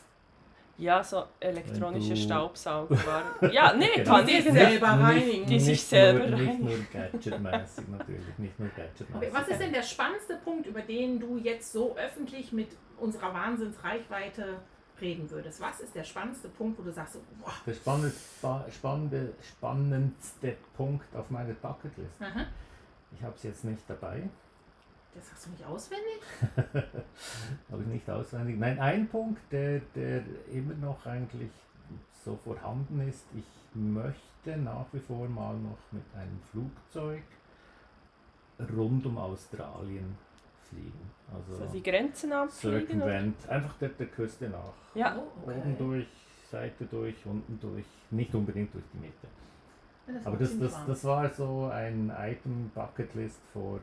Ja, so elektronische Staubsauger waren. Ja, nee, Genau. kann Die sich irgendwie. selber reinigen. Die sich nicht selber nur, Nicht reinigen. nur gadgetmäßig natürlich, nicht nur gadgetmäßig. Okay, was ist denn der spannendste Punkt, über den du jetzt so öffentlich mit unserer Wahnsinnsreichweite reden würdest? Was ist der spannendste Punkt, wo du sagst, boah, Der spannende, spa- spannende, spannendste Punkt auf meiner Bucketlist. aha, Ich habe es jetzt nicht dabei, das sagst du nicht auswendig? habe ich nicht auswendig. Nein, ein Punkt, der, der immer noch eigentlich so vorhanden ist. Ich möchte nach wie vor mal noch mit einem Flugzeug rund um Australien fliegen. So Also die Grenzen abfliegen. Circumvent, einfach der, der Küste nach. Ja, Oh, Oben durch, Seite durch, unten durch, nicht unbedingt durch die Mitte. Das Aber das, das, das war so ein Item Bucketlist vor,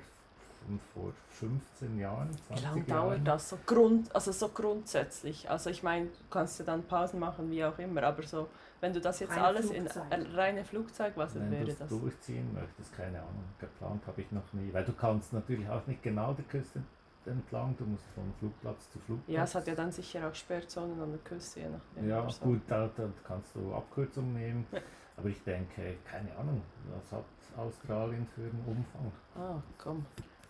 vor 15 Jahren, wie 20 lange Jahren. dauert das so, Grund, also so grundsätzlich? Also ich meine, du kannst ja dann Pausen machen, wie auch immer, aber so, wenn du das jetzt Reine alles in Flugzeit. äh, reine Flugzeug, was Wenn wäre du das? es durchziehen möchtest, keine Ahnung, geplant habe ich noch nie. Weil du kannst natürlich auch nicht genau der Küste entlang, du musst von Flugplatz zu Flugplatz. Ja, es hat ja dann sicher auch Sperrzonen an der Küste, je nachdem. Ja, so. gut, da, da kannst du Abkürzungen nehmen. Ja. Aber ich denke, keine Ahnung, was hat Australien für einen Umfang? Ah, komm.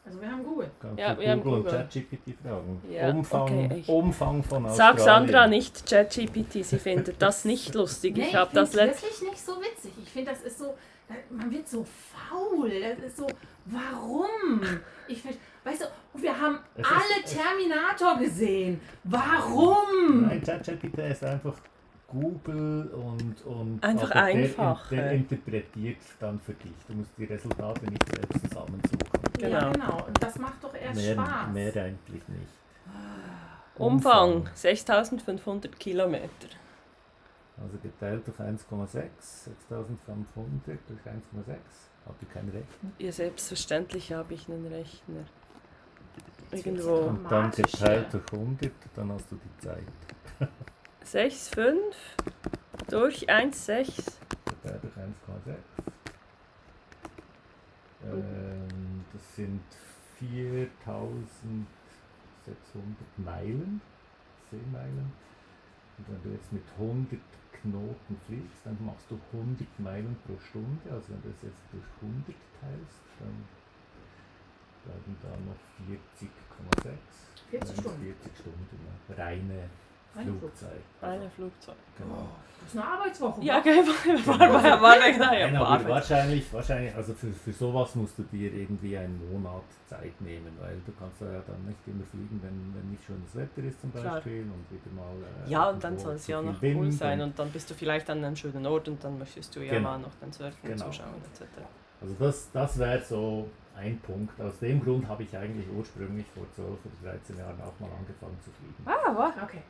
Also wir haben Google. Kannst Ja, wir haben Google und Google. ChatGPT fragen. Ja, Umfang, okay, Umfang von Australien. Sag Sandra nicht ChatGPT, sie findet das nicht lustig. Nee, ich habe das wirklich nicht so witzig. Ich finde, das ist so, man wird so faul. Das ist so, warum? Ich find, weißt du, wir haben Es ist- alle es- Terminator gesehen. Warum? Nein, ChatGPT ist einfach Google und, und Einfach der, einfach, Der, äh. interpretiert dann für dich. Du musst die Resultate nicht selbst zusammensuchen. Ja, Genau. genau. Und das macht doch erst Mehr, Spaß. mehr eigentlich nicht. Umfang 6500 Kilometer. Also geteilt durch 1,6, 6500 durch 1,6. Habt ihr keinen Rechner? Ja, selbstverständlich habe ich einen Rechner. Irgendwo. Und dann geteilt durch 100, dann hast du die Zeit. 6,5 durch 1,6. Geteilt durch 1,6. Ähm, das sind 4600 Meilen, Seemeilen. Und wenn du jetzt mit 100 Knoten fliegst, dann machst du 100 Meilen pro Stunde. Also wenn du das jetzt durch 100 teilst, dann bleiben da noch 40,6. 40 Dann Stunden. 40 Stunden, ja. reine Flugzeit. Eine Flugzeug. Genau. Das ist eine Arbeitswoche. Ja, okay, war, war, war, war, war, wahrscheinlich, wahrscheinlich, also für, für sowas musst du dir irgendwie einen Monat Zeit nehmen, weil du kannst ja dann nicht immer fliegen, wenn, wenn nicht schönes Wetter ist zum Klar. Beispiel und wieder mal... Äh, Ja, und dann soll es ja noch cool Wind sein und- und dann bist du vielleicht an einem schönen Ort und dann möchtest du ja Genau. mal noch den Surfen Genau. zuschauen etc. Also das, das wäre so ein Punkt. Aus dem Grund habe ich eigentlich ursprünglich vor 12 oder 13 Jahren auch mal angefangen zu fliegen. Ah, wow. Okay.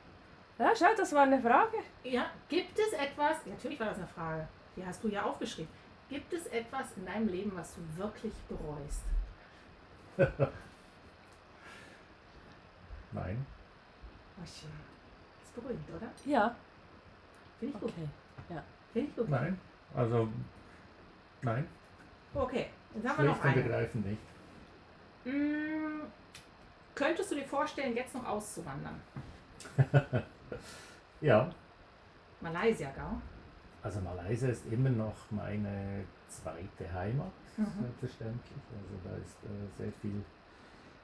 Ja, schau, das war eine Frage. Ja, gibt es etwas, natürlich war das eine Frage, die hast du ja aufgeschrieben. Gibt es etwas in deinem Leben, was du wirklich bereust? Nein. Oh, schön. Das ist beruhigend, oder? Ja, Finde ich gut. okay. Finde ich gut. Nein. Also, nein. Okay, jetzt haben wir noch Schlicht und eine. ergreifend nicht. Mm, könntest du dir vorstellen, jetzt noch auszuwandern? Ja, Malaysia, gell? also Malaysia ist immer noch meine zweite Heimat, Mhm. selbstverständlich. Also da ist äh, sehr viel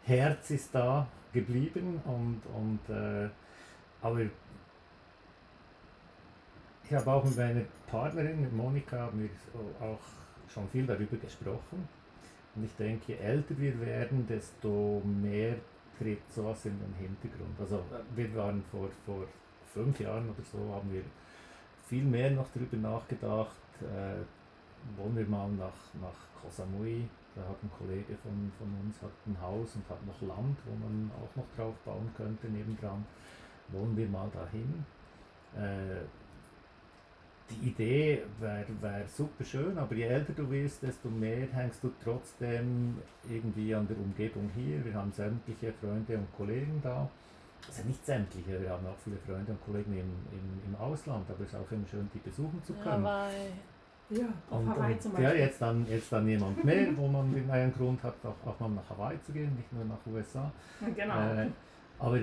Herz ist da geblieben und, und äh, aber ich habe auch mit meiner Partnerin, mit Monika, haben wir auch schon viel darüber gesprochen. Und ich denke, je älter wir werden, desto mehr tritt sowas in den Hintergrund. Also wir waren vor, vor fünf Jahren oder so, haben wir viel mehr noch darüber nachgedacht, äh, wollen wir mal nach, nach Koh Samui, da hat ein Kollege von, von uns hat ein Haus und hat noch Land, wo man auch noch drauf bauen könnte nebendran, wollen wir mal dahin. Äh, die Idee wäre wär super schön, aber je älter du wirst, desto mehr hängst du trotzdem irgendwie an der Umgebung hier. Wir haben sämtliche Freunde und Kollegen da. Also nicht sämtliche, wir haben auch viele Freunde und Kollegen im, im, im Ausland, aber es ist auch immer schön, die besuchen zu können. Hawaii. Ja, auf Und, Hawaii zum ja, Beispiel. jetzt dann, jetzt dann jemand mehr, wo man einen Grund hat, auch, auch mal nach Hawaii zu gehen, nicht nur nach USA. Genau. Äh, aber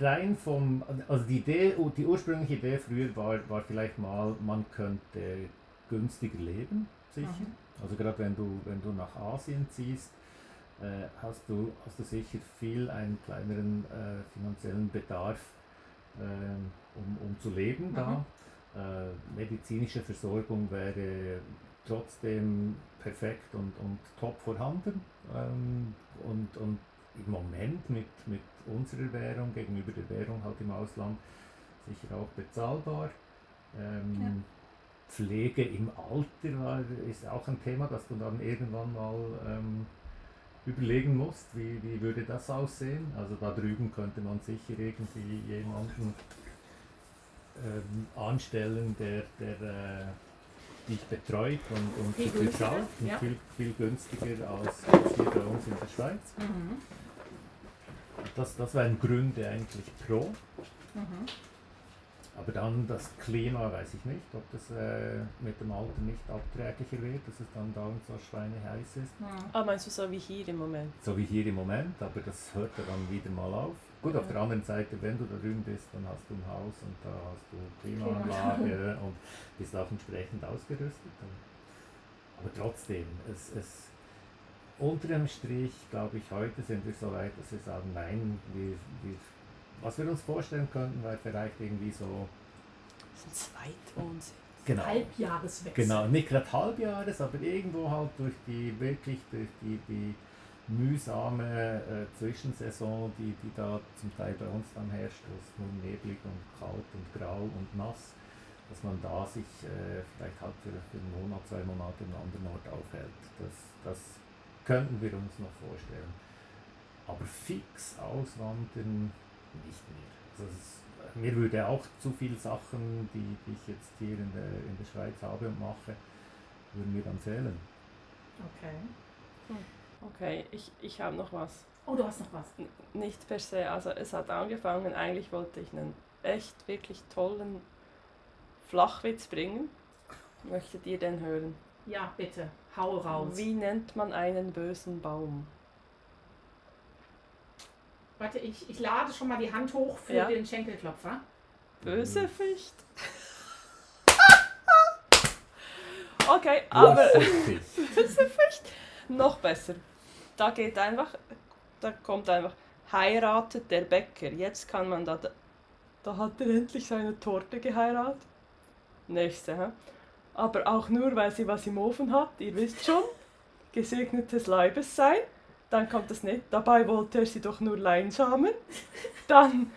rein vom, also die Idee, die ursprüngliche Idee früher war, war vielleicht mal, man könnte günstiger leben, sicher. Mhm. Also gerade wenn du, wenn du nach Asien ziehst, äh, hast, du, hast du sicher viel einen kleineren äh, finanziellen Bedarf, ähm, um, um zu leben da. Äh, medizinische Versorgung wäre trotzdem perfekt und, und top vorhanden. Ähm, und, und im Moment mit, mit unserer Währung gegenüber der Währung halt im Ausland sicher auch bezahlbar. Ähm, Pflege im Alter ist auch ein Thema, das du dann irgendwann mal ähm, überlegen musst, wie, wie würde das aussehen. Also da drüben könnte man sicher irgendwie jemanden ähm, anstellen, der, der äh, dich betreut und, und Viel bezahlt. Ja. viel, viel günstiger als, als hier bei uns in der Schweiz. Mhm. Das, das wären Gründe eigentlich pro. Mhm. Aber dann das Klima, weiß ich nicht, ob das äh, mit dem Alter nicht abträglicher wird, dass es dann da und so schweineheiß ist. Mhm. Ah, meinst du so wie hier im Moment? So wie hier im Moment, aber das hört ja dann wieder mal auf. Gut, auf Ja. der anderen Seite, wenn du da drüben bist, dann hast du ein Haus und da hast du Klimaanlage und bist auch entsprechend ausgerüstet. Aber trotzdem, es, es unter dem Strich, glaube ich, heute sind wir so weit, dass wir sagen, nein, wir, wir, was wir uns vorstellen könnten, wäre vielleicht irgendwie so, Das ist ein Zweitwohnsitz. genau, Halbjahreswechsel. Genau, nicht gerade Halbjahres, aber irgendwo halt durch die wirklich durch die, die mühsame äh, Zwischensaison, die, die da zum Teil bei uns dann herrscht, wo es nur neblig und kalt und grau und nass, dass man da sich äh, vielleicht halt für, für einen Monat, zwei Monate in einem anderen Ort aufhält. Das, das könnten wir uns noch vorstellen. Aber fix auswandern nicht mehr. Also es, mir würde auch zu viele Sachen, die, die ich jetzt hier in der, in der Schweiz habe und mache, würden mir dann fehlen. Okay. Okay, ich, ich habe noch was. Oh, du hast noch was. N- Nicht per se, also es hat angefangen, eigentlich wollte ich einen echt wirklich tollen Flachwitz bringen. Möchtet ihr den hören? Ja, bitte. Hau raus. Wie nennt man einen bösen Baum? Warte, ich, ich lade schon mal die Hand hoch für Ja. den Schenkelklopfer. Bösewicht. Okay, aber Vorsichtig. noch besser. Da geht einfach, da kommt einfach, heiratet der Bäcker. Jetzt kann man da, da hat er endlich seine Torte geheiratet. Nächste, hä? Aber auch nur, weil sie was im Ofen hat, ihr wisst schon. Gesegnetes Leibes sein. Dann kommt das nicht. Dabei wollte er sie doch nur Leinsamen. Dann,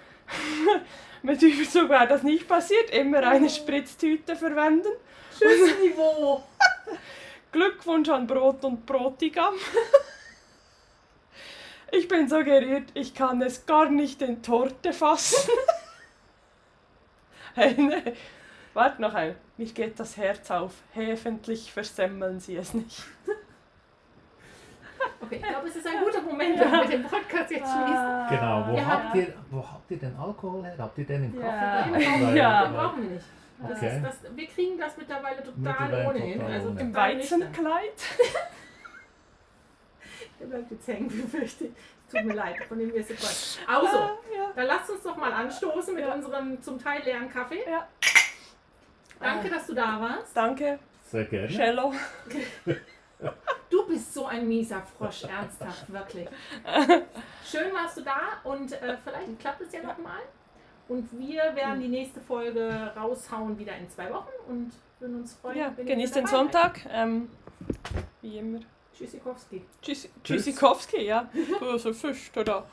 mit Überzug wäre das nicht passiert. Immer eine Spritztüte verwenden. Schussniveau. Glückwunsch an Brot und Brotigam. Ich bin so gerührt, ich kann es gar nicht in Torte fassen. hey, nee. Wart noch ein. Mir geht das Herz auf. Häfentlich versemmeln Sie es nicht. Okay, ich glaube, es ist ein guter Moment, dass wir den Podcast jetzt schließen. Genau, wo Wir habt, ihr, wo habt ihr denn Alkohol her? Habt ihr den im Kaffee? Ja. drin? Den brauchen wir, Ja. den brauchen wir nicht. Das Okay. ist, das, wir kriegen das mittlerweile total Mittlerweile ohnehin. total Also ohne. Im. Weizenkleid. Der bleibt jetzt hängen, befürchte ich. Tut mir leid, von dem wir es jetzt Also, Ah, ja. dann lasst uns doch mal anstoßen mit Ja. unserem zum Teil leeren Kaffee. Ja. Danke, dass du da warst. Danke, Sehr gerne. Cello. Du bist so ein mieser Frosch, ernsthaft, wirklich. Schön warst du da und äh, vielleicht klappt es ja nochmal. Und wir werden die nächste Folge raushauen, wieder in zwei Wochen und würden uns freuen, Ja, genießt den. Sonntag. Ähm, wie immer. Tschüssikowski. Tschüss, Tschüss. Tschüssikowski, ja. Böse Fisch, da.